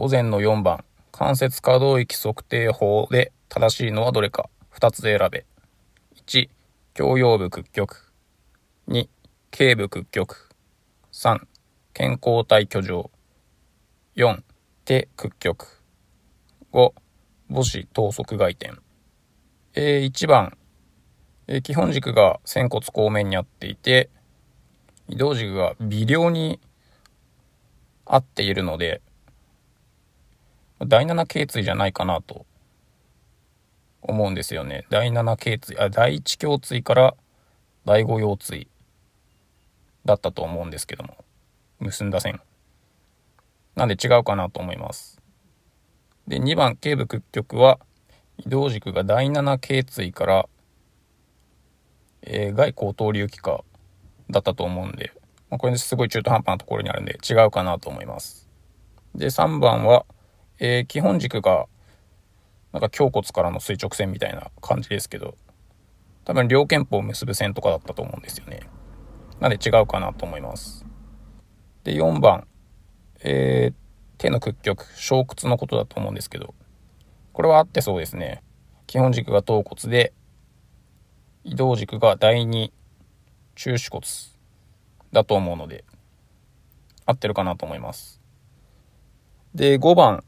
午前の4番、関節可動域測定法で正しいのはどれか、2つで選べ。1、胸腰部屈曲。2、頸部屈曲。3、健康体居上。4、手屈曲。5、母子等速外転。えー、1番、え、基本軸が仙骨後面にあっていて、移動軸が微量に合っているので、第7頸椎じゃないかなと思うんですよね。第7頸椎、あ、第1胸椎から第5腰椎だったと思うんですけども、結んだ線。なんで違うかなと思います。で、2番、頸部屈曲は、移動軸が第7頸椎から、えー、外後頭流器科だったと思うんで、まあ、これですごい中途半端なところにあるんで違うかなと思います。で、3番は、えー、基本軸が、なんか胸骨からの垂直線みたいな感じですけど、多分両肩部を結ぶ線とかだったと思うんですよね。なんで違うかなと思います。で、4番、えー、手の屈曲、小屈のことだと思うんですけど、これは合ってそうですね。基本軸が頭骨で、移動軸が第二中手骨だと思うので、合ってるかなと思います。で、5番、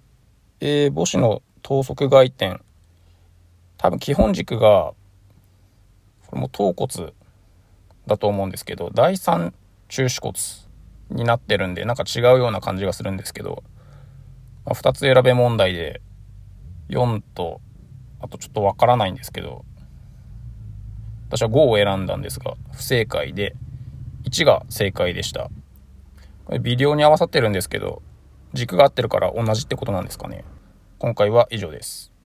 えー、母子の等速外転。多分基本軸が、これも頭骨だと思うんですけど、第三中手骨になってるんで、なんか違うような感じがするんですけど、まあ、2つ選べ問題で、4と、あとちょっとわからないんですけど、私は5を選んだんですが、不正解で、1が正解でした。これ微量に合わさってるんですけど、軸が合ってるから同じってことなんですかね。今回は以上です。